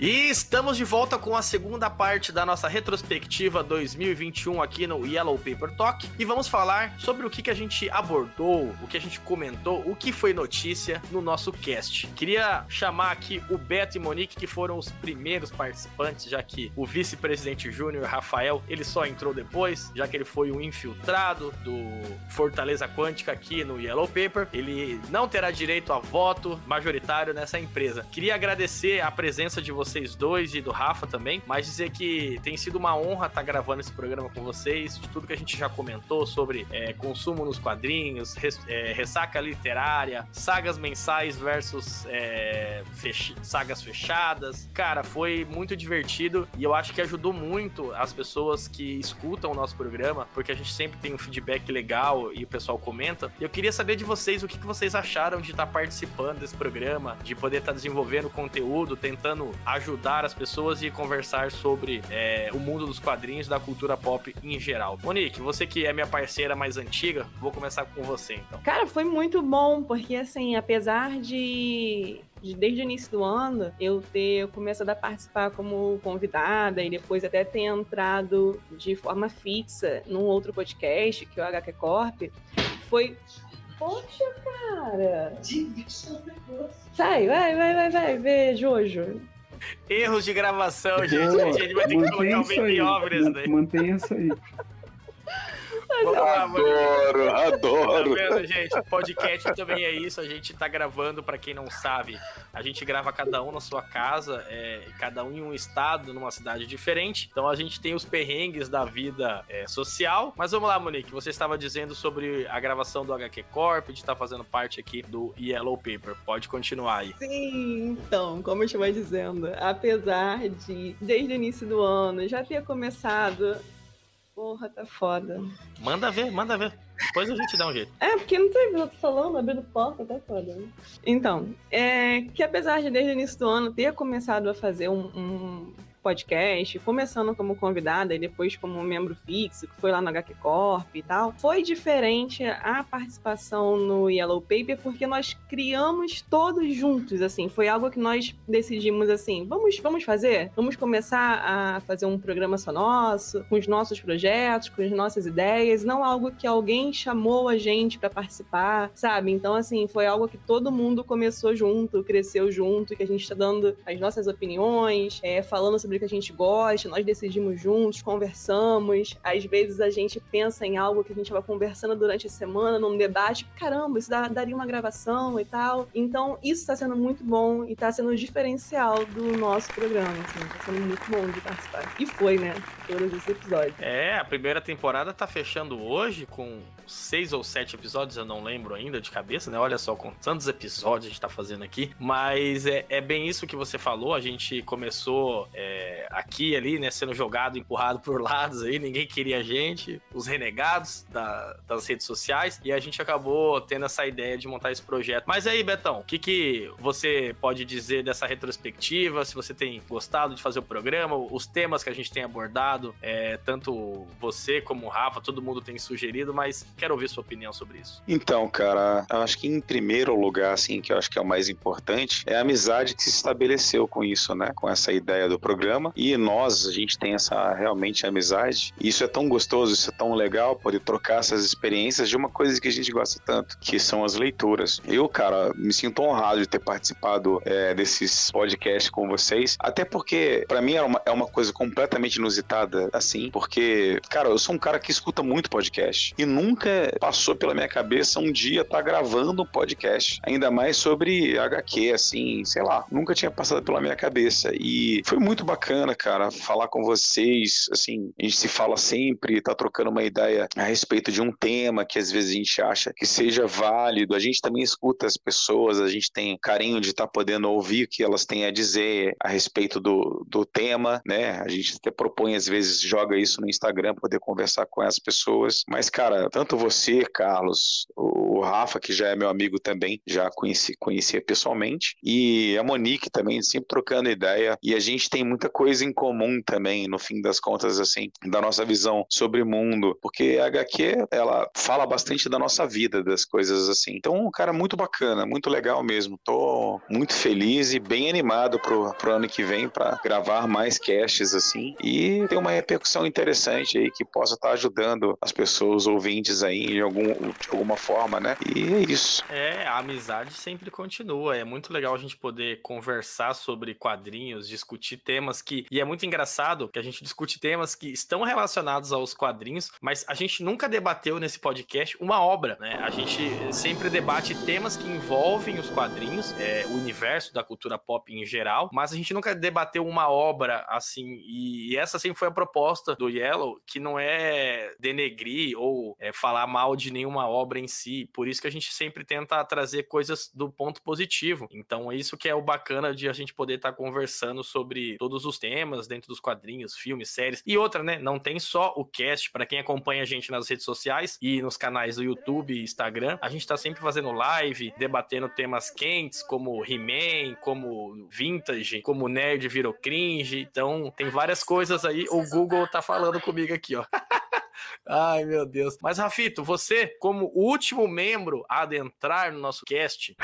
E estamos de volta com a segunda parte da nossa retrospectiva 2021 aqui no Yellow Paper Talk e vamos falar sobre o que, que a gente abordou, o que a gente comentou, o que foi notícia no nosso cast. Queria chamar aqui o Beto e Monique, que foram os primeiros participantes, já que o vice-presidente Júnior, Rafael, ele só entrou depois, já que ele foi um infiltrado do Fortaleza Quântica aqui no Yellow Paper. Ele não terá direito a voto majoritário nessa empresa. Queria agradecer a presença de vocês vocês dois e do Rafa também, mas dizer que tem sido uma honra estar gravando esse programa com vocês, de tudo que a gente já comentou sobre é, consumo nos quadrinhos, res, é, ressaca literária, sagas mensais versus é, fech sagas fechadas. Cara, foi muito divertido e eu acho que ajudou muito as pessoas que escutam o nosso programa, porque a gente sempre tem um feedback legal e o pessoal comenta. Eu queria saber de vocês o que, que vocês acharam de estar participando desse programa, de poder estar desenvolvendo conteúdo, tentando ajudar as pessoas e conversar sobre é, o mundo dos quadrinhos da cultura pop em geral. Monique, você que é minha parceira mais antiga, vou começar com você então. Cara, foi muito bom, porque assim, apesar de de, desde o início do ano eu ter começado a participar como convidada e depois até ter entrado de forma fixa num outro podcast, que é o HQ Corp, foi. Poxa, cara! Sai, vai, vai, vai, vai, vê, Jojo. Erros de gravação, gente. A gente vai ter que colocar o Baby Obras daí. Mantenha isso aí. Adoro, adoro. Tá vendo, gente? Podcast também é isso. A gente tá gravando, para quem não sabe, a gente grava cada um na sua casa, é, cada um em um estado, numa cidade diferente. Então a gente tem os perrengues da vida é, social. Mas vamos lá, Monique. Você estava dizendo sobre a gravação do HQ Corp, de estar tá fazendo parte aqui do Yellow Paper. Pode continuar aí. Sim, então, como eu estava dizendo, apesar de, desde o início do ano, já ter começado Porra, tá foda. Manda ver, manda ver. Depois a gente dá um jeito. É, porque não sei o que eu tô falando, abrindo porta, tá foda. Né? Então, é que apesar de desde o início do ano ter começado a fazer um, um podcast, começando como convidada e depois como membro fixo, que foi lá no HQ Corp e tal, foi diferente a participação no Yellow Paper porque nós criamos todos juntos, assim, foi algo que nós decidimos assim, vamos, vamos fazer? Vamos começar a fazer um programa só nosso, com os nossos projetos, com as nossas ideias, não algo que alguém chamou a gente para participar, sabe? Então, assim, foi algo que todo mundo começou junto, cresceu junto, que a gente está dando as nossas opiniões, é, falando sobre que a gente gosta, nós decidimos juntos, conversamos. Às vezes a gente pensa em algo que a gente vai conversando durante a semana, num debate, caramba, isso dá, daria uma gravação e tal. Então, isso está sendo muito bom e está sendo o diferencial do nosso programa, assim, tá sendo muito bom de participar. E foi, né? Todos os episódios. É, a primeira temporada tá fechando hoje com seis ou sete episódios, eu não lembro ainda de cabeça, né? Olha só quantos episódios a gente tá fazendo aqui. Mas é, é bem isso que você falou, a gente começou. É, aqui ali, né, sendo jogado, empurrado por lados aí, ninguém queria a gente, os renegados da, das redes sociais, e a gente acabou tendo essa ideia de montar esse projeto. Mas aí, Betão, o que, que você pode dizer dessa retrospectiva? Se você tem gostado de fazer o programa, os temas que a gente tem abordado, é, tanto você como o Rafa, todo mundo tem sugerido, mas quero ouvir sua opinião sobre isso. Então, cara, eu acho que em primeiro lugar, assim, que eu acho que é o mais importante, é a amizade que se estabeleceu com isso, né? Com essa ideia do programa programa. E nós, a gente tem essa realmente amizade. E isso é tão gostoso, isso é tão legal poder trocar essas experiências de uma coisa que a gente gosta tanto, que são as leituras. Eu, cara, me sinto honrado de ter participado é, desses podcasts com vocês, até porque para mim é uma, é uma coisa completamente inusitada, assim, porque, cara, eu sou um cara que escuta muito podcast. E nunca passou pela minha cabeça um dia estar tá gravando um podcast, ainda mais sobre HQ, assim, sei lá, nunca tinha passado pela minha cabeça. E foi muito bacana bacana, cara, falar com vocês. Assim, a gente se fala sempre, tá trocando uma ideia a respeito de um tema que às vezes a gente acha que seja válido. A gente também escuta as pessoas, a gente tem carinho de estar tá podendo ouvir o que elas têm a dizer a respeito do, do tema, né? A gente até propõe, às vezes, joga isso no Instagram poder conversar com as pessoas. Mas, cara, tanto você, Carlos, o Rafa, que já é meu amigo também, já conheci, conhecia pessoalmente, e a Monique também, sempre trocando ideia. E a gente tem muita muita coisa em comum também, no fim das contas, assim, da nossa visão sobre o mundo, porque a HQ, ela fala bastante da nossa vida, das coisas assim. Então, um cara muito bacana, muito legal mesmo. Tô muito feliz e bem animado pro, pro ano que vem para gravar mais casts assim e ter uma repercussão interessante aí que possa estar tá ajudando as pessoas ouvintes aí de, algum, de alguma forma, né? E é isso. É, a amizade sempre continua. É muito legal a gente poder conversar sobre quadrinhos, discutir temas que. E é muito engraçado que a gente discute temas que estão relacionados aos quadrinhos, mas a gente nunca debateu nesse podcast uma obra, né? A gente sempre debate temas que envolvem os quadrinhos, é, o universo da cultura pop em geral, mas a gente nunca debateu uma obra assim. E, e essa sempre foi a proposta do Yellow, que não é denegrir ou é, falar mal de nenhuma obra em si. Por isso que a gente sempre tenta trazer coisas do ponto positivo. Então, é isso que é o bacana de a gente poder estar tá conversando sobre todos os temas dentro dos quadrinhos, filmes, séries. E outra, né? Não tem só o cast, para quem acompanha a gente nas redes sociais e nos canais do YouTube e Instagram, a gente tá sempre fazendo live, debatendo temas quentes, como He-Man, como Vintage, como Nerd virou cringe. Então, tem várias coisas aí. O Google tá falando comigo aqui, ó. Ai, meu Deus. Mas, Rafito, você, como último membro a adentrar no nosso cast,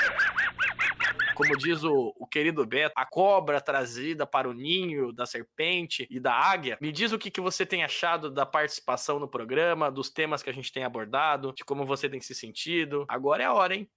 como diz o, o, querido Beto, a cobra trazida para o ninho da serpente e da águia. Me diz o que, que você tem achado da participação no programa, dos temas que a gente tem abordado, de como você tem se sentido. Agora é a hora, hein?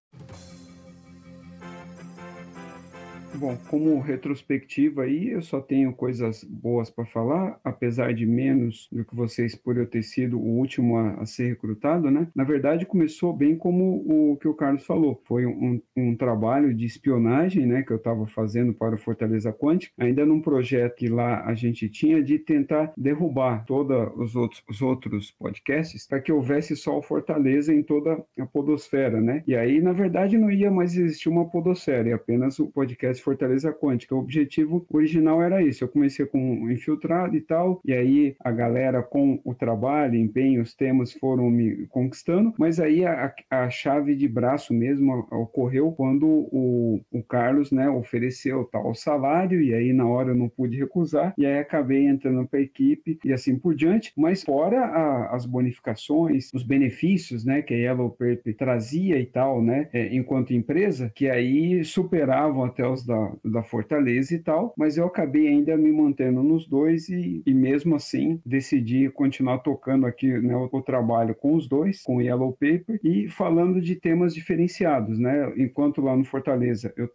Bom, como retrospectiva aí, eu só tenho coisas boas para falar, apesar de menos do que vocês por eu ter sido o último a, a, ser recrutado, né? Na verdade, começou bem como o que o Carlos falou. Foi um, um trabalho de espionagem, né, que eu estava fazendo para o Fortaleza Quântica, ainda num projeto que lá a gente tinha de tentar derrubar todos os outros, os outros podcasts para que houvesse só o Fortaleza em toda a podosfera, né? E aí, na verdade, não ia mais existir uma podosfera, ia apenas o podcast Fortaleza Quântica. O objetivo original era isso. Eu comecei com infiltrado e tal, e aí a galera com o trabalho, empenho, os temas foram me conquistando, mas aí a, a chave de braço mesmo ocorreu quando o, o Carlos, né, ofereceu tal salário, e aí na hora eu não pude recusar, e aí acabei entrando para a equipe e assim por diante, mas fora a, as bonificações, os benefícios, né, que a Yellow Paper trazia e tal, né, é, enquanto empresa, que aí superavam até os da, da Fortaleza e tal, mas eu acabei ainda me mantendo nos dois e, e mesmo assim decidi continuar tocando aqui né, o, o, trabalho com os dois, com Yellow Paper e falando de temas diferenciados, né? Enquanto lá no Fortaleza eu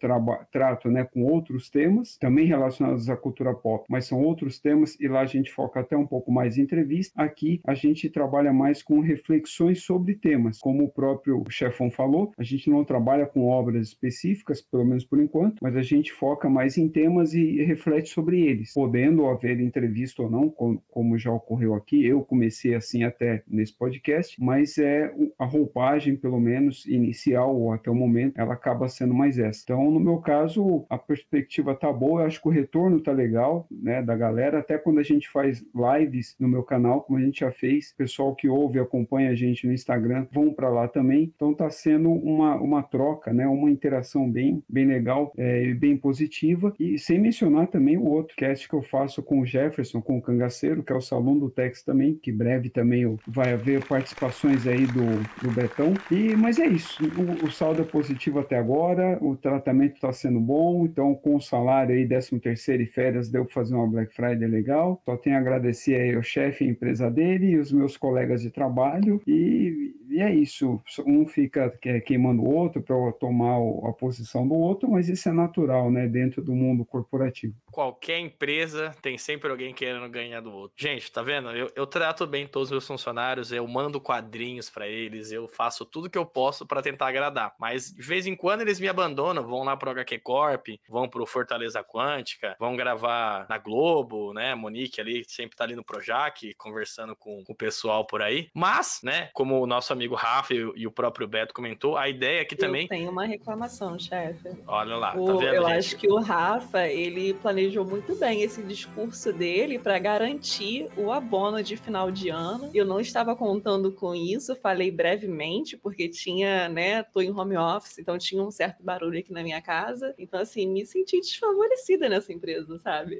trato né, com outros temas, também relacionados à cultura pop, mas são outros temas e lá a gente foca até um pouco mais em entrevista. Aqui a gente trabalha mais com reflexões sobre temas, como o próprio chefão falou, a gente não trabalha com obras específicas, pelo menos por enquanto, mas a gente foca mais em temas e reflete sobre eles, podendo haver entrevista ou não, como já ocorreu aqui. Eu comecei assim até nesse podcast, mas é a roupagem, pelo menos inicial ou até o momento, ela acaba sendo mais essa. Então, no meu caso, a perspectiva tá boa, eu acho que o retorno tá legal, né, da galera, até quando a gente faz lives no meu canal, como a gente já fez, pessoal que ouve, acompanha a gente no Instagram, vão para lá também. Então, tá sendo uma, uma troca, né, uma interação bem, bem legal, é, bem positiva. E sem mencionar também o outro cast que eu faço com o Jefferson, com o Cangaceiro, que é o Salão do Tex também, que breve também vai haver participações aí do, do Betão. E, mas é isso, o, o saldo é positivo até agora, o tratamento está sendo bom, então com o salário aí, 13 terceiro e férias, deu para fazer uma Black Friday legal. Só tenho a agradecer aí ao chefe e a empresa dele e os meus colegas de trabalho e, e é isso, um fica queimando o outro para tomar a posição do outro, mas isso é natural, né, dentro do mundo corporativo. Qualquer empresa tem sempre alguém querendo ganhar do outro. Gente, tá vendo? Eu, eu trato bem todos os meus funcionários, eu mando quadrinhos para eles, eu faço tudo que eu posso para tentar agradar. Mas de vez em quando eles me abandonam, vão lá pro HQ Corp, vão pro Fortaleza Quântica, vão gravar na Globo, né? Monique ali sempre tá ali no Projac, conversando com, com o pessoal por aí. Mas, né, como o nosso amigo amigo Rafa e, e, o próprio Beto comentou, a ideia aqui também. Tem uma reclamação, chefe. Olha lá, o, tá vendo? Eu gente? acho que o Rafa, ele planejou muito bem esse discurso dele para garantir o abono de final de ano. Eu não estava contando com isso, falei brevemente, porque tinha, né, tô em home office, então tinha um certo barulho aqui na minha casa. Então, assim, me senti desfavorecida nessa empresa, sabe?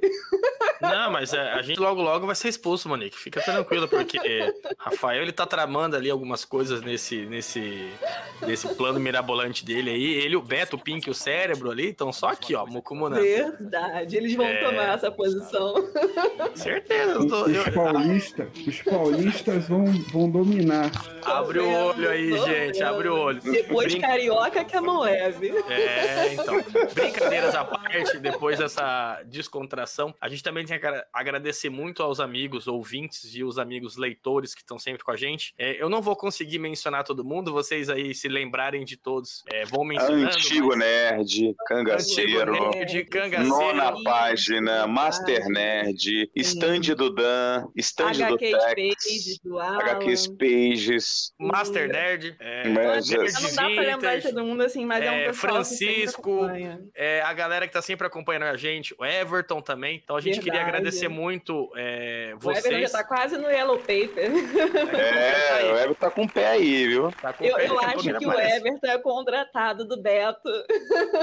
Não, mas é, a gente logo logo vai ser expulso, Monique. Fica tranquilo, porque Rafael ele tá tramando ali algumas coisas nesse, nesse, nesse plano mirabolante dele aí. Ele, o Beto, o Pink, o cérebro ali, estão só aqui, ó, Mucumuna. Verdade, eles vão é... tomar essa posição. Certeza. Os, eu... os, paulistas, os paulistas vão, vão dominar. Abre o olho aí, gente, abre o olho. Depois Brin... carioca que é mão leve. É, então. Brincadeiras à parte, depois dessa descontração, a gente também tem que agradecer muito aos amigos ouvintes e os amigos leitores que estão sempre com a gente. É, eu não vou conseguir mencionar todo mundo, vocês aí se lembrarem de todos, é, vão mencionando. Antigo mas... Nerd, Cangaceiro, Antigo Nerd, Cangaceiro, Nona Página, Master Nerd, Stand do Dan, Stand do Tex, do HQ Pages, Master Nerd, é, mas, Nerd não dá pra lembrar de todo mundo assim, mas é, um é, Francisco, é, a galera que tá sempre acompanhando a gente, o Everton também. Então a gente Verdade. queria agradecer muito é, vocês. O Everton já tá quase no Yellow Paper. É, o Everton tá com o pé aí, viu? Tá eu, eu acho que o Everton é contratado do Beto.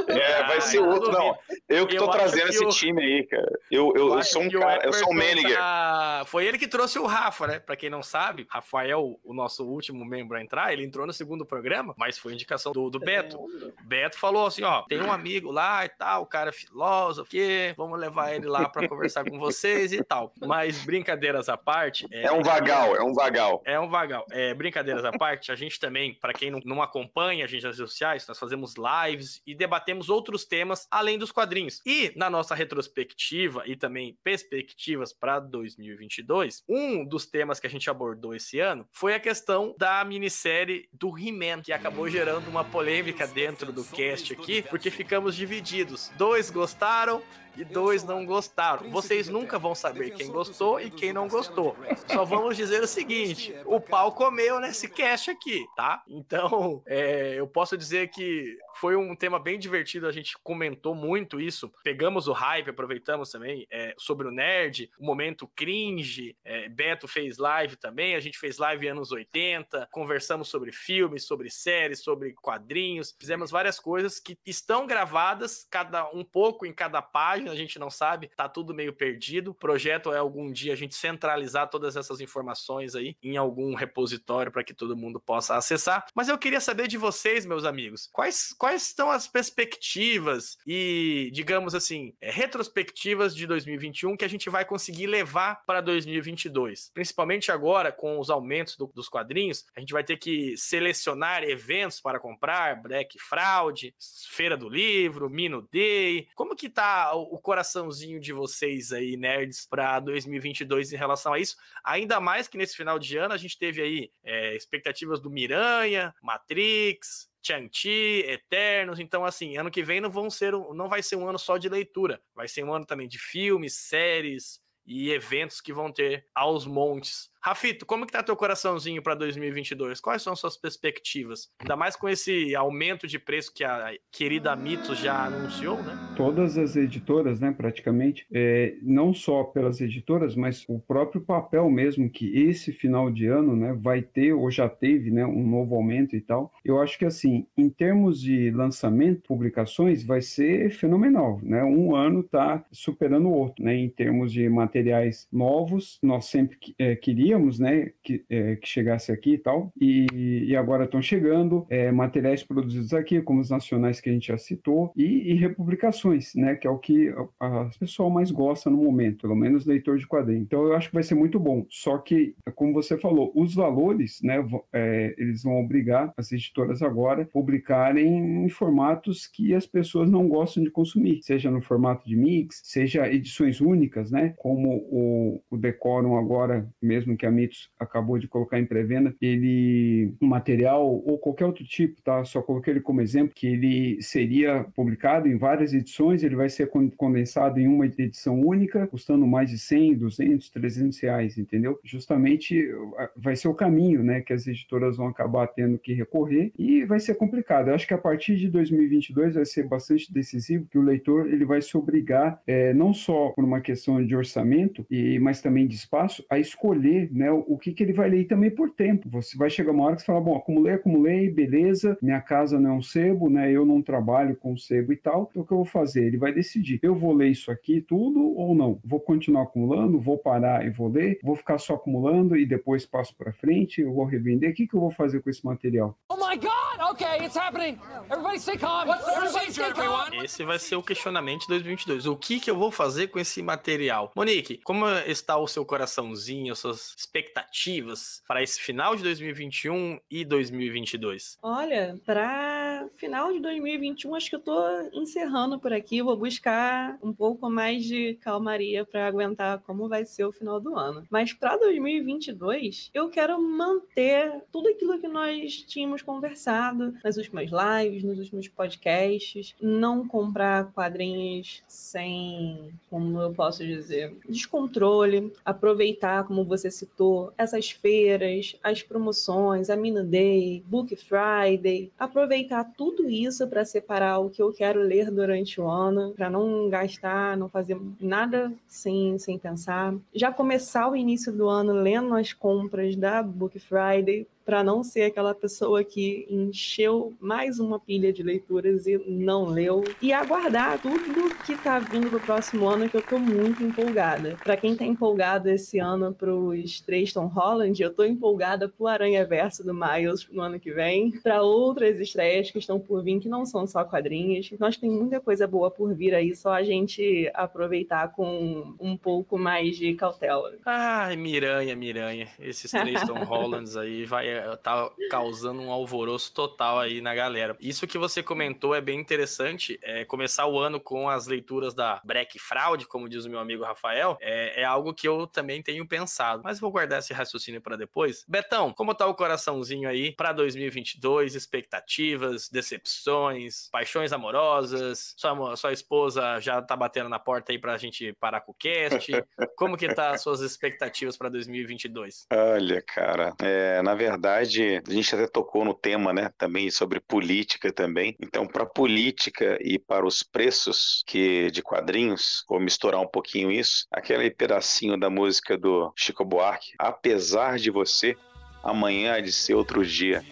É, vai ser outro, não. Eu que tô eu trazendo esse o... time aí, cara. Eu, eu, eu sou um cara, eu sou um manager. Tá... Foi ele que trouxe o Rafa, né? Pra quem não sabe, Rafael, o nosso último membro a entrar, ele entrou no segundo programa, mas foi indicação do, do Beto. Beto falou assim: ó, tem um amigo lá e tal, o cara é filósofo, que vamos levar ele lá pra conversar com vocês e tal. Mas brincadeiras à parte. É, é um vagal, é um vagal. É um vagal. É, brincadeiras à parte, a gente também, para quem não, não acompanha a gente nas redes sociais, nós fazemos lives e debatemos outros temas além dos quadrinhos. E na nossa retrospectiva e também perspectivas para 2022, um dos temas que a gente abordou esse ano foi a questão da minissérie do He-Man, que acabou gerando uma polêmica dentro do cast aqui, porque ficamos divididos. Dois gostaram, e dois não gostaram. Vocês nunca vão saber quem gostou e quem não gostou. Só vamos dizer o seguinte: o pau comeu nesse cast aqui, tá? Então, é, eu posso dizer que foi um tema bem divertido, a gente comentou muito isso. Pegamos o hype, aproveitamos também é, sobre o nerd, o momento cringe. É, Beto fez live também, a gente fez live anos 80, conversamos sobre filmes, sobre séries, sobre quadrinhos, fizemos várias coisas que estão gravadas, cada um pouco em cada página a gente não sabe, tá tudo meio perdido. O projeto é algum dia a gente centralizar todas essas informações aí em algum repositório para que todo mundo possa acessar. Mas eu queria saber de vocês, meus amigos, quais, quais estão as perspectivas e, digamos assim, é, retrospectivas de 2021 que a gente vai conseguir levar para 2022? Principalmente agora com os aumentos do, dos quadrinhos, a gente vai ter que selecionar eventos para comprar, Black Fraud, Feira do Livro, Mino Day. Como que tá o coraçãozinho de vocês aí, nerds, para 2022 em relação a isso. Ainda mais que nesse final de ano a gente teve aí é, expectativas do Miranha, Matrix, Chang-Chi, Eternos, então assim, ano que vem não vão ser, não vai ser um ano só de leitura, vai ser um ano também de filmes, séries e eventos que vão ter aos montes Rafito, como que tá teu coraçãozinho para 2022? Quais são suas perspectivas? Ainda mais com esse aumento de preço que a querida Mitos já anunciou, né? Todas as editoras, né, praticamente, é, não só pelas editoras, mas o próprio papel mesmo que esse final de ano, né, vai ter ou já teve, né, um novo aumento e tal. Eu acho que assim, em termos de lançamento, publicações, vai ser fenomenal, né? Um ano tá superando o outro, né? Em termos de materiais novos, nós sempre é, queríamos queríamos, né, que, é, que chegasse aqui e tal, e, e agora estão chegando é, materiais produzidos aqui, como os nacionais que a gente já citou, e, e republicações, né, que é o que a pessoal mais gosta no momento, pelo menos leitor de quadrinho. Então eu acho que vai ser muito bom. Só que, como você falou, os valores, né, é, eles vão obrigar as editoras agora a publicarem em formatos que as pessoas não gostam de consumir, seja no formato de mix, seja edições únicas, né, como o, o Decorum agora mesmo que a Mitos acabou de colocar em pré-venda, ele, um material ou qualquer outro tipo, tá? Só coloquei ele como exemplo, que ele seria publicado em várias edições, ele vai ser condensado em uma edição única, custando mais de 100, 200, 300 reais, entendeu? Justamente vai ser o caminho, né, que as editoras vão acabar tendo que recorrer e vai ser complicado. Eu acho que a partir de 2022 vai ser bastante decisivo que o leitor ele vai se obrigar, é, não só por uma questão de orçamento, e, mas também de espaço, a escolher né, o, que, que ele vai ler e também por tempo. Você vai chegar uma hora que você fala, bom, acumulei, acumulei, beleza, minha casa não é um sebo, né, eu não trabalho com sebo e tal, então o que eu vou fazer? Ele vai decidir, eu vou ler isso aqui tudo ou não? Vou continuar acumulando, vou parar e vou ler, vou ficar só acumulando e depois passo para frente, eu vou revender, o que, que eu vou fazer com esse material? Oh my God! Okay, it's happening! Everybody stay calm! Everybody stay calm! Esse vai ser o questionamento de 2022. O que, que eu vou fazer com esse material? Monique, como está o seu coraçãozinho, as suas expectativas para esse final de 2021 e 2022? Olha, para final de 2021, acho que eu tô encerrando por aqui. Vou buscar um pouco mais de calmaria para aguentar como vai ser o final do ano. Mas para 2022, eu quero manter tudo aquilo que nós tínhamos conversado nas últimas lives, nos últimos podcasts. Não comprar quadrinhos sem, como eu posso dizer, descontrole. Aproveitar, como você citou, essas feiras, as promoções, a Mina Day, Book Friday. Aproveitar tudo isso para separar o que eu quero ler durante o ano, para não gastar, não fazer nada sem, sem pensar. Já começar o início do ano lendo as compras da Book Friday, para não ser aquela pessoa que encheu mais uma pilha de leituras e não leu. E aguardar tudo que tá vindo pro próximo ano, que eu tô muito empolgada. Para quem tá empolgado esse ano pros três Tom Holland, eu tô empolgada pro Aranha Verso do Miles no ano que vem, para outras estreias que estão por vir, que não são só quadrinhos. Nós tem muita coisa boa por vir aí, só a gente aproveitar com um pouco mais de cautela. Ai, Miranha, Miranha. Esses três Tom Hollands aí vai tá causando um alvoroço total aí na galera. Isso que você comentou é bem interessante. É, começar o ano com as leituras da Breck Fraud, como diz o meu amigo Rafael, é, é algo que eu também tenho pensado. Mas vou guardar esse raciocínio para depois. Betão, como tá o coraçãozinho aí para 2022? Expectativas, decepções, paixões amorosas? Sua, sua esposa já tá batendo na porta aí pra gente parar com o cast? Como que tá as suas expectativas para 2022? Olha, cara, é, na verdade verdade, a gente até tocou no tema, né, também sobre política também. Então, para política e para os preços que de quadrinhos, vou misturar um pouquinho isso. Aquele pedacinho da música do Chico Buarque, apesar de você, amanhã há de ser outro dia.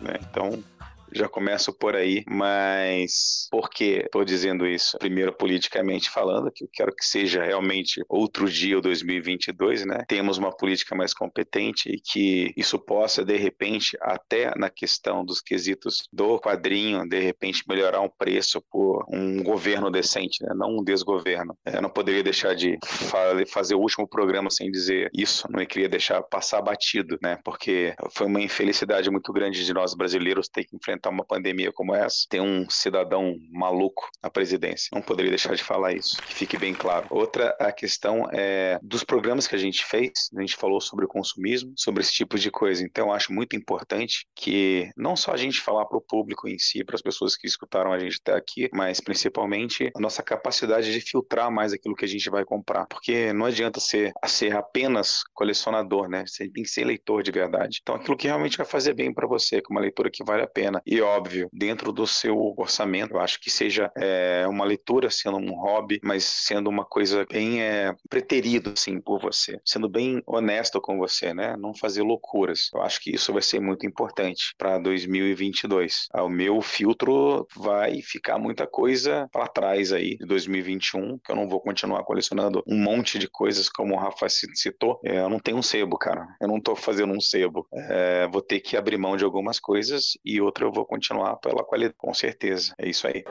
Né? Então, já começo por aí, mas por que estou dizendo isso? Primeiro, politicamente falando, que eu quero que seja realmente outro dia, o 2022, né? Temos uma política mais competente e que isso possa, de repente, até na questão dos quesitos do quadrinho, de repente melhorar um preço por um governo decente, né? não um desgoverno. Eu não poderia deixar de fazer o último programa sem dizer isso, não queria deixar passar batido, né? Porque foi uma infelicidade muito grande de nós brasileiros ter que enfrentar enfrentar uma pandemia como essa, tem um cidadão maluco na presidência. Não poderia deixar de falar isso, que fique bem claro. Outra a questão é dos programas que a gente fez, a gente falou sobre o consumismo, sobre esse tipo de coisa. Então, acho muito importante que não só a gente falar para o público em si, para as pessoas que escutaram a gente até aqui, mas principalmente a nossa capacidade de filtrar mais aquilo que a gente vai comprar. Porque não adianta ser, ser apenas colecionador, né? Você tem que ser leitor de verdade. Então, aquilo que realmente vai fazer bem para você, com uma leitura que vale a pena. E óbvio, dentro do seu orçamento, eu acho que seja é, uma leitura sendo um hobby, mas sendo uma coisa bem é, preterido, assim, por você, sendo bem honesto com você, né? Não fazer loucuras. Eu acho que isso vai ser muito importante para 2022. Ah, o meu filtro vai ficar muita coisa para trás aí de 2021, que eu não vou continuar colecionando um monte de coisas como o Rafa citou. É, eu não tenho um sebo, cara. Eu não tô fazendo um sebo. É, vou ter que abrir mão de algumas coisas e outra eu vou vou continuar pela qualidade, com certeza. É isso aí.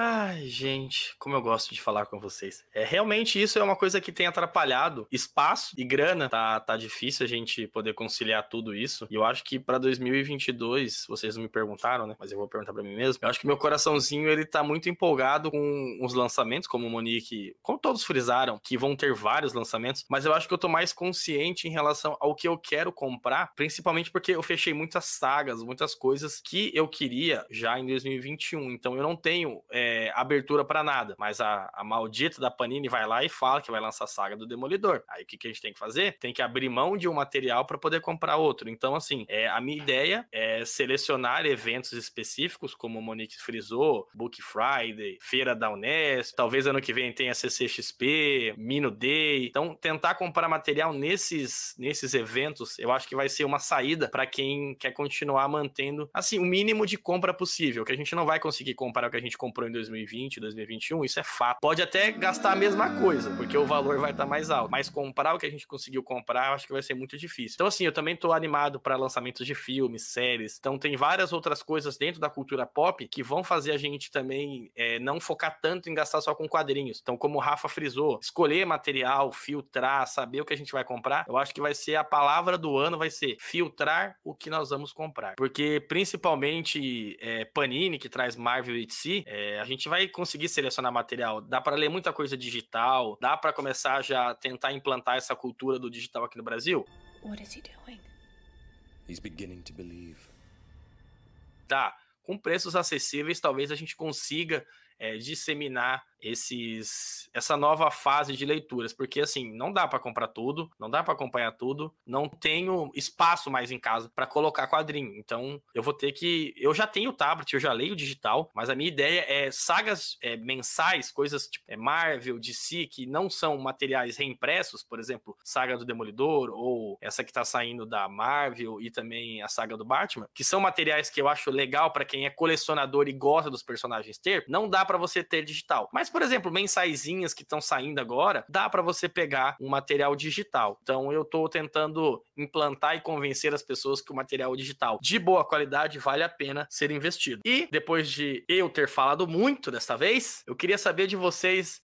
Ai, gente, como eu gosto de falar com vocês. É realmente isso é uma coisa que tem atrapalhado espaço e grana. Tá, tá difícil a gente poder conciliar tudo isso. E eu acho que para 2022, vocês não me perguntaram, né? Mas eu vou perguntar para mim mesmo. Eu acho que meu coraçãozinho ele tá muito empolgado com os lançamentos, como o Monique, como todos frisaram, que vão ter vários lançamentos. Mas eu acho que eu tô mais consciente em relação ao que eu quero comprar, principalmente porque eu fechei muitas sagas, muitas coisas que eu queria já em 2021. Então eu não tenho é, abertura para nada. Mas a, a maldita da Panini vai lá e fala que vai lançar a saga do Demolidor. Aí o que, que a gente tem que fazer? Tem que abrir mão de um material para poder comprar outro. Então, assim, é, a minha ideia é selecionar eventos específicos, como o Monique frisou, Book Friday, Feira da Unesp, talvez ano que vem tenha CCXP, Mino Day. Então, tentar comprar material nesses, nesses eventos, eu acho que vai ser uma saída para quem quer continuar mantendo, assim, o mínimo de compra possível, que a gente não vai conseguir comprar o que a gente comprou em 2020, 2021, isso é fato. Pode até gastar a mesma coisa, porque o valor vai estar tá mais alto, mas comprar o que a gente conseguiu comprar, acho que vai ser muito difícil. Então, assim, eu também tô animado para lançamentos de filmes, séries. Então, tem várias outras coisas dentro da cultura pop que vão fazer a gente também é, não focar tanto em gastar só com quadrinhos. Então, como o Rafa frisou, escolher material, filtrar, saber o que a gente vai comprar, eu acho que vai ser a palavra do ano, vai ser filtrar o que nós vamos comprar. Porque, principalmente, é, Panini, que traz Marvel e DC, é, a gente vai conseguir selecionar material. Dá para ler muita coisa digital, dá para começar já a tentar implantar essa cultura do digital aqui no Brasil. What is he doing? He's beginning to believe. Dá. Com preços acessíveis, talvez a gente consiga é, disseminar esses essa nova fase de leituras, porque assim, não dá para comprar tudo, não dá para acompanhar tudo, não tenho espaço mais em casa para colocar quadrinho. Então, eu vou ter que eu já tenho tablet, eu já leio digital, mas a minha ideia é sagas é, mensais, coisas tipo é, Marvel, DC que não são materiais reimpressos, por exemplo, Saga do Demolidor ou essa que tá saindo da Marvel e também a saga do Batman, que são materiais que eu acho legal para quem é colecionador e gosta dos personagens ter, não dá para você ter digital. Mas mas, por exemplo, mensaizinhas que estão saindo agora, dá para você pegar um material digital. Então, eu estou tentando implantar e convencer as pessoas que o material digital de boa qualidade vale a pena ser investido. E depois de eu ter falado muito desta vez, eu queria saber de vocês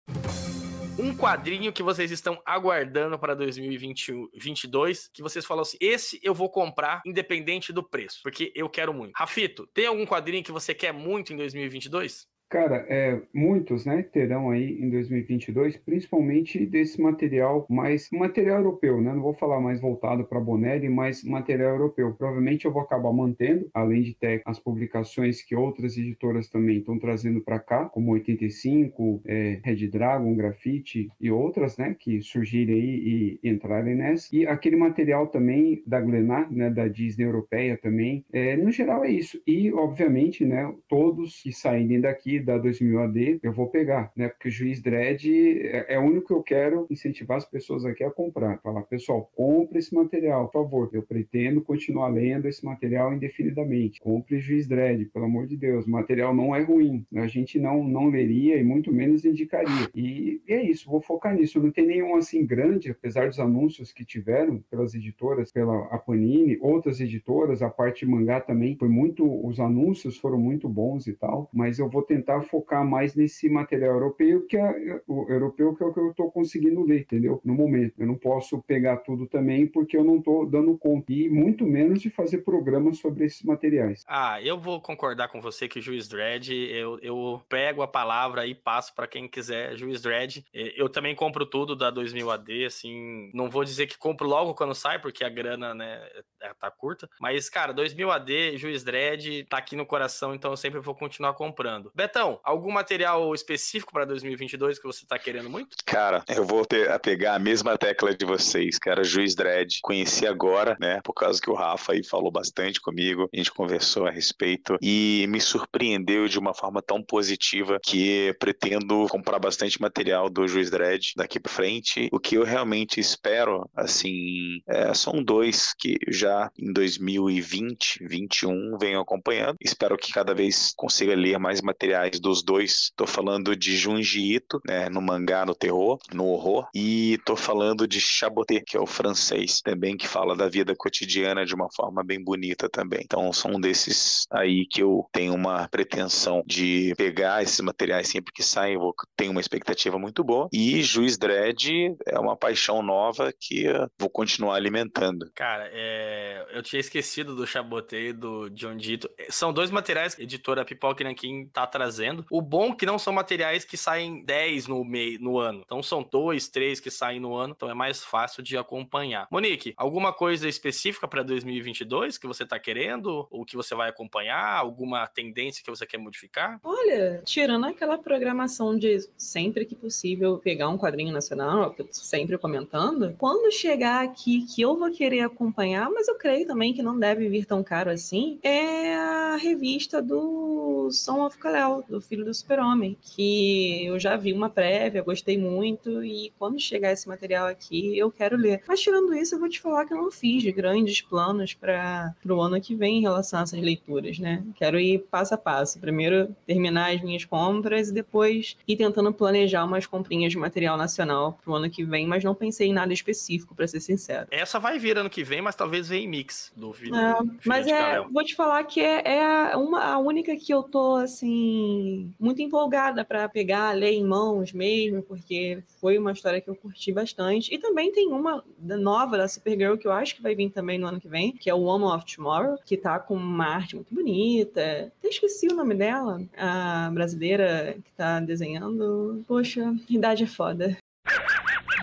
um quadrinho que vocês estão aguardando para 2022, que vocês falam assim: esse eu vou comprar independente do preço, porque eu quero muito. Rafito, tem algum quadrinho que você quer muito em 2022? Cara, é, muitos né, terão aí em 2022, principalmente desse material mais material europeu, né? Não vou falar mais voltado para Bonelli, mas material europeu. Provavelmente eu vou acabar mantendo, além de ter as publicações que outras editoras também estão trazendo para cá, como 85, é, Red Dragon, Grafite e outras, né, que surgirem aí e entrarem nessa. E aquele material também da Glenar, né, da Disney europeia também. É, no geral é isso. E, obviamente, né, todos que saírem daqui da 2000 AD, eu vou pegar, né? Porque o Juiz Dredd é, é o único que eu quero incentivar as pessoas aqui a comprar. Falar, pessoal, compre esse material, por favor. Eu pretendo continuar lendo esse material indefinidamente. Compre Juiz Dredd, pelo amor de Deus. O material não é ruim. A gente não, não leria e muito menos indicaria. E, e é isso, vou focar nisso. Não tem nenhum assim grande, apesar dos anúncios que tiveram pelas editoras, pela a Panini, outras editoras, a parte mangá também foi muito, os anúncios foram muito bons e tal, mas eu vou tentar tentar focar mais nesse material europeu, que é o europeu que é o que eu estou conseguindo ler, entendeu? No momento. Eu não posso pegar tudo também porque eu não estou dando conta. E muito menos de fazer programas sobre esses materiais. Ah, eu vou concordar com você que o Juiz Dredd, eu, eu pego a palavra e passo para quem quiser. Juiz Dredd, eu também compro tudo da 2000 AD, assim, não vou dizer que compro logo quando sai, porque a grana, né, é, tá curta. Mas, cara, 2000 AD, Juiz Dredd, tá aqui no coração, então eu sempre vou continuar comprando. Betão, então, algum material específico para 2022 que você tá querendo muito? Cara, eu vou ter a pegar a mesma tecla de vocês, cara. Juiz Dredd, conheci agora, né? Por causa que o Rafa aí falou bastante comigo, a gente conversou a respeito e me surpreendeu de uma forma tão positiva que pretendo comprar bastante material do Juiz Dredd daqui para frente. O que eu realmente espero, assim, é, são dois que já em 2020, 2021 venho acompanhando. Espero que cada vez consiga ler mais materiais dos dois, tô falando de Junji Ito, né, no mangá, no terror, no horror, e tô falando de Chaboté, que é o francês, também que fala da vida cotidiana de uma forma bem bonita também. Então são desses aí que eu tenho uma pretensão de pegar esses materiais sempre que saem, eu tenho uma expectativa muito boa. E Juiz Dredd é uma paixão nova que vou continuar alimentando. Cara, é... eu tinha esquecido do Chaboté e do John Dito. São dois materiais que a editora Pipoca Nankin tá trazendo. O bom é que não são materiais que saem 10 no, meio, no ano. Então são dois, três que saem no ano. Então é mais fácil de acompanhar. Monique, alguma coisa específica para 2022 que você tá querendo? Ou que você vai acompanhar? Alguma tendência que você quer modificar? Olha, tirando aquela programação de sempre que possível pegar um quadrinho nacional, que eu sempre comentando, quando chegar aqui que eu vou querer acompanhar, mas eu creio também que não deve vir tão caro assim, é a revista do Son of Kal-El, do Filho do Super-Homem, que eu já vi uma prévia, gostei muito, e quando chegar esse material aqui, eu quero ler. Mas tirando isso, eu vou te falar que eu não fiz grandes planos para o ano que vem em relação a essas leituras, né? Quero ir passo a passo. Primeiro terminar as minhas compras e depois ir tentando planejar umas comprinhas de material nacional pro ano que vem, mas não pensei em nada específico, para ser sincero. Essa vai vir ano que vem, mas talvez venha em mix do vídeo. É, mas é, vou te falar que é, é uma, a única que eu tô, assim, muito empolgada para pegar, ler em mãos mesmo, porque foi uma história que eu curti bastante. E também tem uma nova da Supergirl que eu acho que vai vir também no ano que vem, que é o Woman of Tomorrow, que tá com uma arte muito bonita. Até esqueci o nome dela, a brasileira que tá desenhando. Poxa, idade é foda.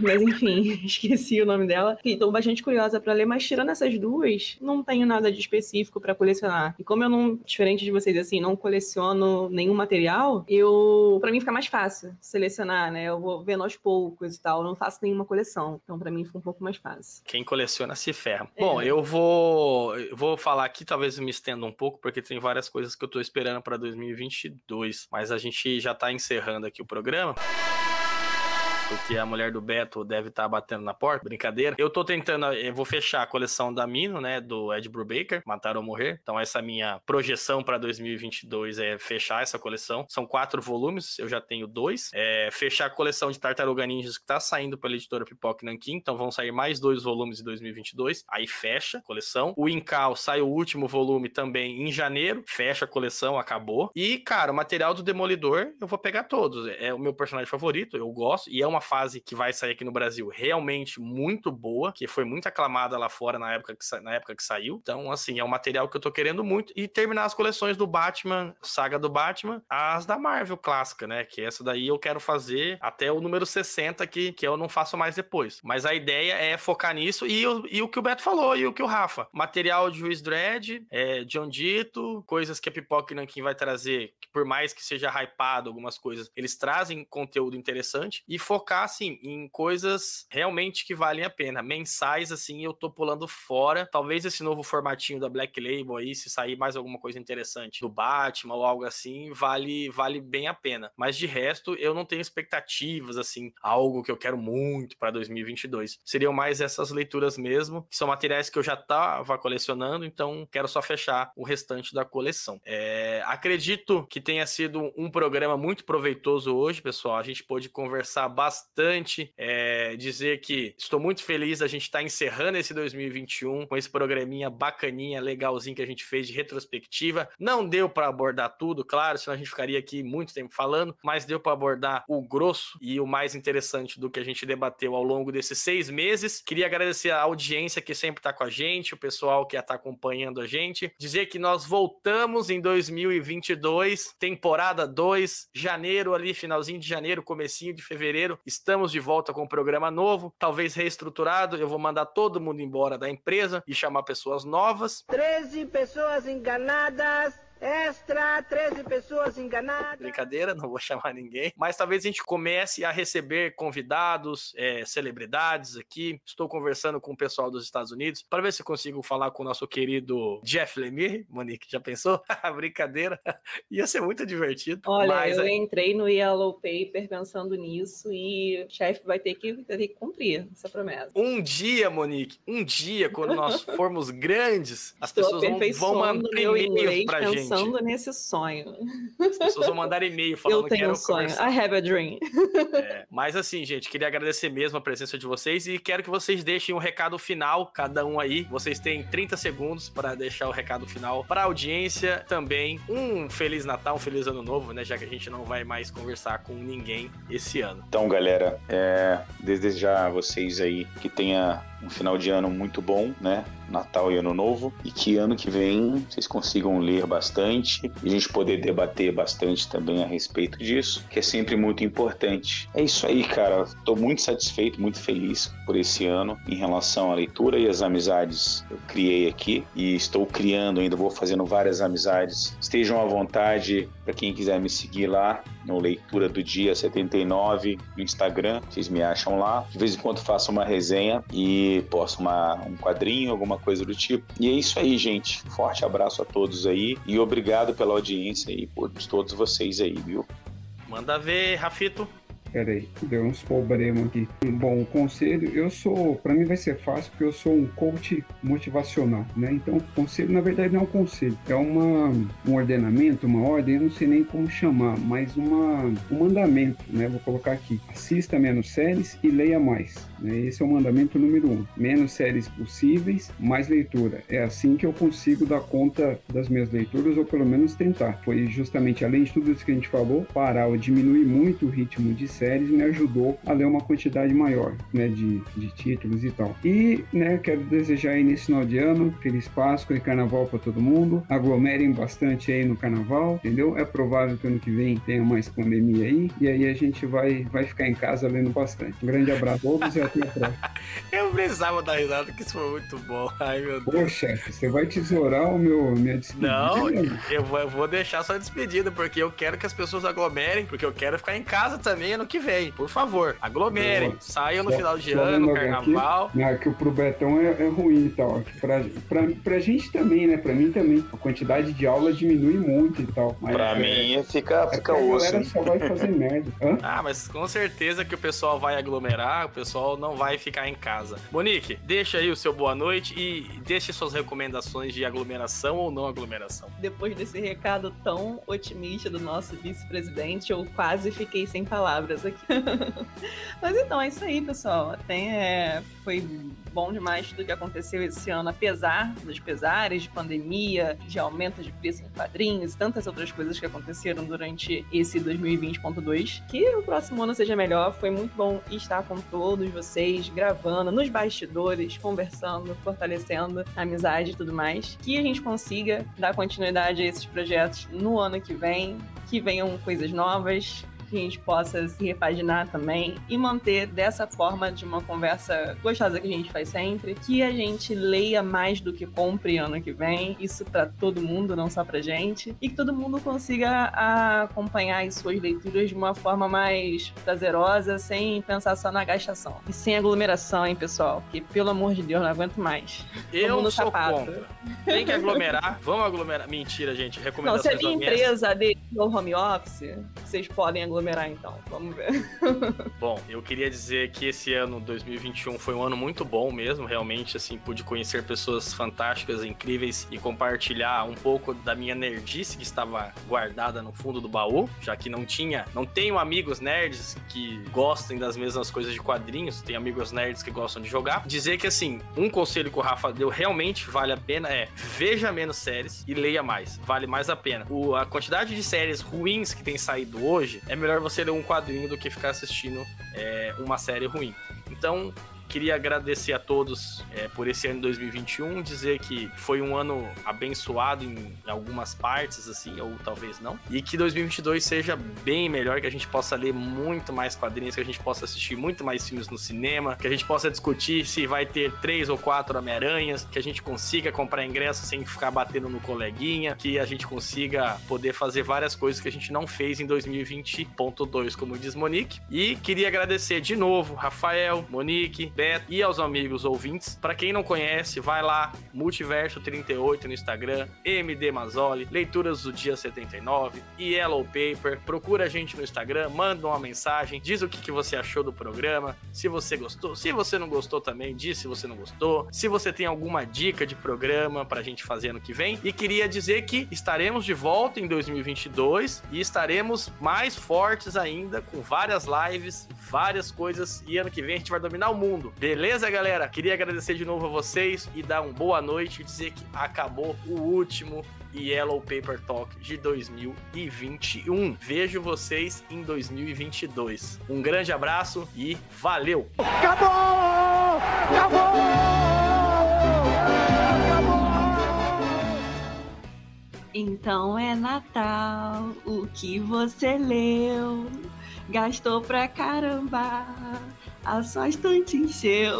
Mas enfim, esqueci o nome dela. Estou bastante curiosa para ler, mas tirando essas duas, não tenho nada de específico para colecionar. E como eu não, diferente de vocês assim, não coleciono nenhum material, eu para mim fica mais fácil selecionar, né? Eu vou vendo aos poucos e tal, eu não faço nenhuma coleção. Então para mim fica um pouco mais fácil. Quem coleciona se ferra. É. Bom, eu vou eu vou falar aqui, talvez eu me estenda um pouco, porque tem várias coisas que eu estou esperando para 2022, mas a gente já está encerrando aqui o programa porque a mulher do Beto deve estar tá batendo na porta. Brincadeira. Eu tô tentando, eu vou fechar a coleção da Mino, né, do Ed Brubaker, Matar ou Morrer. Então essa minha projeção para 2022 é fechar essa coleção. São quatro volumes, eu já tenho dois. É fechar a coleção de Tartaruga Ninjas que tá saindo pela editora Pipoca Nankin, então vão sair mais dois volumes em 2022. Aí fecha a coleção. O Incal sai o último volume também em janeiro, fecha a coleção, acabou. E, cara, o material do Demolidor eu vou pegar todos. É o meu personagem favorito, eu gosto, e é uma uma fase que vai sair aqui no Brasil realmente muito boa, que foi muito aclamada lá fora na época que, na época que saiu. Então, assim, é um material que eu tô querendo muito. E terminar as coleções do Batman, saga do Batman, as da Marvel clássica, né? Que essa daí eu quero fazer até o número 60, que, que eu não faço mais depois. Mas a ideia é focar nisso e, e o que o Beto falou e o que o Rafa. Material de Juiz Dredd, é, John Dito, coisas que a Pipoca Nankin vai trazer, que por mais que seja hypado algumas coisas, eles trazem conteúdo interessante e focar focar, assim, em coisas realmente que valem a pena. Mensais, assim, eu tô pulando fora. Talvez esse novo formatinho da Black Label aí, se sair mais alguma coisa interessante do Batman ou algo assim, vale, vale bem a pena. Mas de resto, eu não tenho expectativas, assim, algo que eu quero muito para 2022. Seriam mais essas leituras mesmo, que são materiais que eu já tava colecionando, então quero só fechar o restante da coleção. É, acredito que tenha sido um programa muito proveitoso hoje, pessoal. A gente pôde conversar bastante bastante. É, dizer que estou muito feliz a gente estar tá encerrando esse 2021 com esse programinha bacaninha, legalzinho que a gente fez de retrospectiva. Não deu para abordar tudo, claro, senão a gente ficaria aqui muito tempo falando, mas deu para abordar o grosso e o mais interessante do que a gente debateu ao longo desses seis meses. Queria agradecer a audiência que sempre está com a gente, o pessoal que está acompanhando a gente. Dizer que nós voltamos em 2022, temporada 2, janeiro ali, finalzinho de janeiro, comecinho de fevereiro. Estamos de volta com um programa novo, talvez reestruturado. Eu vou mandar todo mundo embora da empresa e chamar pessoas novas. 13 pessoas enganadas Extra, 13 pessoas enganadas. Brincadeira, não vou chamar ninguém. Mas talvez a gente comece a receber convidados, é, celebridades aqui. Estou conversando com o pessoal dos Estados Unidos para ver se consigo falar com o nosso querido Jeff Lemire. Monique, já pensou? Brincadeira. Ia ser muito divertido. Olha, mas, eu entrei no Yellow Paper pensando nisso e o chefe vai ter que, vai ter que cumprir essa promessa. Um dia, Monique, um dia, quando nós formos grandes, as pessoas vão, vão mandar e-mail pra gente pensando nesse sonho. As pessoas vão mandar e-mail falando Eu tenho um sonho. Conversar. I have a dream. É, mas assim, gente, queria agradecer mesmo a presença de vocês e quero que vocês deixem um recado final, cada um aí. Vocês têm 30 segundos para deixar o recado final para a audiência também. Um Feliz Natal, um Feliz Ano Novo, né? Já que a gente não vai mais conversar com ninguém esse ano. Então, galera, é, desejar a vocês aí que tenha um final de ano muito bom, né? Natal e Ano Novo, e que ano que vem vocês consigam ler bastante e a gente poder debater bastante também a respeito disso, que é sempre muito importante. É isso aí, cara. Estou muito satisfeito, muito feliz por esse ano em relação à leitura e às amizades que eu criei aqui e estou criando ainda, vou fazendo várias amizades. Estejam à vontade para quem quiser me seguir lá no Leitura do Dia 79 no Instagram, vocês me acham lá. De vez em quando faço uma resenha e posto uma, um quadrinho, alguma coisa do tipo. E é isso aí, gente. Forte abraço a todos aí e obrigado pela audiência aí por todos vocês aí, viu? Manda ver, Rafito. Peraí, deu uns problemas aqui. Bom, o conselho, eu sou, para mim vai ser fácil porque eu sou um coach motivacional, né? Então, conselho na verdade não é um conselho, é uma, um ordenamento, uma ordem, eu não sei nem como chamar, mas uma, um mandamento, né? Vou colocar aqui: assista menos séries e leia mais. Né? Esse é o mandamento número um: menos séries possíveis, mais leitura. É assim que eu consigo dar conta das minhas leituras ou pelo menos tentar. Foi justamente além de tudo isso que a gente falou, parar ou diminuir muito o ritmo de séries me ajudou a ler uma quantidade maior, né, de, de títulos e tal. E, né, quero desejar aí nesse final de ano, feliz Páscoa e Carnaval para todo mundo. Aglomerem bastante aí no Carnaval, entendeu? É provável que ano que vem tenha mais pandemia aí, e aí a gente vai, vai ficar em casa lendo bastante. Um grande abraço a todos e até a próxima. Eu precisava dar risada, que isso foi muito bom. Ai, meu Deus. Poxa, você vai tesourar o meu, minha despedida? Não, eu vou, eu vou deixar sua despedida, porque eu quero que as pessoas aglomerem, porque eu quero ficar em casa também ano que vem. Por favor, aglomerem. Boa. Saiam no só, final de ano, no carnaval. Aqui, né, que o pro Betão é, é ruim e tal. Pra, pra, pra gente também, né? Pra mim também. A quantidade de aula diminui muito e tal. Mas pra é, mim fica, é fica osso. A galera só vai fazer merda. Hã? Ah, mas com certeza que o pessoal vai aglomerar, o pessoal não vai ficar em casa. Monique, deixa aí o seu boa noite e deixe suas recomendações de aglomeração ou não aglomeração. Depois desse recado tão otimista do nosso vice-presidente, eu quase fiquei sem palavras aqui. Mas então, é isso aí, pessoal. É, foi bom demais tudo que aconteceu esse ano, apesar dos pesares de pandemia, de aumento de preço em quadrinhos e tantas outras coisas que aconteceram durante esse 2020.2. Que o próximo ano seja melhor. Foi muito bom estar com todos vocês, gravando, nos bastidores, conversando, fortalecendo a amizade e tudo mais. Que a gente consiga dar continuidade a esses projetos no ano que vem, que venham coisas novas, que a gente possa se repaginar também e manter dessa forma de uma conversa gostosa que a gente faz sempre, que a gente leia mais do que compre ano que vem, isso para todo mundo, não só pra gente, e que todo mundo consiga acompanhar as suas leituras de uma forma mais prazerosa, sem pensar só na gastação. E sem aglomeração, hein, pessoal? Que pelo amor de Deus, não aguento mais. Eu sou sapato. contra. Tem que aglomerar. Vamos aglomerar. Mentira, gente. Recomendações Não, se a minha empresa de home office, vocês podem aglomerar aglomerar então. Vamos ver. bom, eu queria dizer que esse ano 2021 foi um ano muito bom mesmo, realmente assim, pude conhecer pessoas fantásticas, incríveis e compartilhar um pouco da minha nerdice que estava guardada no fundo do baú, já que não tinha, não tenho amigos nerds que gostem das mesmas coisas de quadrinhos, tenho amigos nerds que gostam de jogar. Dizer que assim, um conselho que o Rafa deu realmente vale a pena é veja menos séries e leia mais, vale mais a pena. O, a quantidade de séries ruins que tem saído hoje é melhor melhor você ler um quadrinho do que ficar assistindo é, uma série ruim. Então, Queria agradecer a todos é, por esse ano de 2021, dizer que foi um ano abençoado em algumas partes, assim, ou talvez não, e que 2022 seja bem melhor, que a gente possa ler muito mais quadrinhos, que a gente possa assistir muito mais filmes no cinema, que a gente possa discutir se vai ter três ou quatro Homem-Aranhas, que a gente consiga comprar ingresso sem ficar batendo no coleguinha, que a gente consiga poder fazer várias coisas que a gente não fez em 2020.2, como diz Monique. E queria agradecer de novo Rafael, Monique, Beto e aos amigos ouvintes. Para quem não conhece, vai lá, Multiverso 38 no Instagram, MD Mazoli, Leituras do Dia 79 e Yellow Paper. Procura a gente no Instagram, manda uma mensagem, diz o que, que você achou do programa, se você gostou, se você não gostou também, diz se você não gostou, se você tem alguma dica de programa pra gente fazer ano que vem. E queria dizer que estaremos de volta em 2022 e estaremos mais fortes ainda com várias lives, várias coisas e ano que vem a gente vai dominar o mundo. Beleza, galera? Queria agradecer de novo a vocês e dar uma boa noite e dizer que acabou o último Yellow Paper Talk de 2021. Vejo vocês em 2022. Um grande abraço e valeu! Acabou! Acabou! Então é Natal, o que você leu? Gastou pra caramba, a sua estante encheu.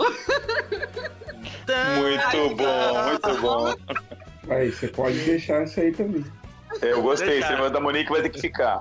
Muito bom, muito bom. Aí, você pode deixar isso aí também. Eu gostei, esse da Monique vai ter que ficar.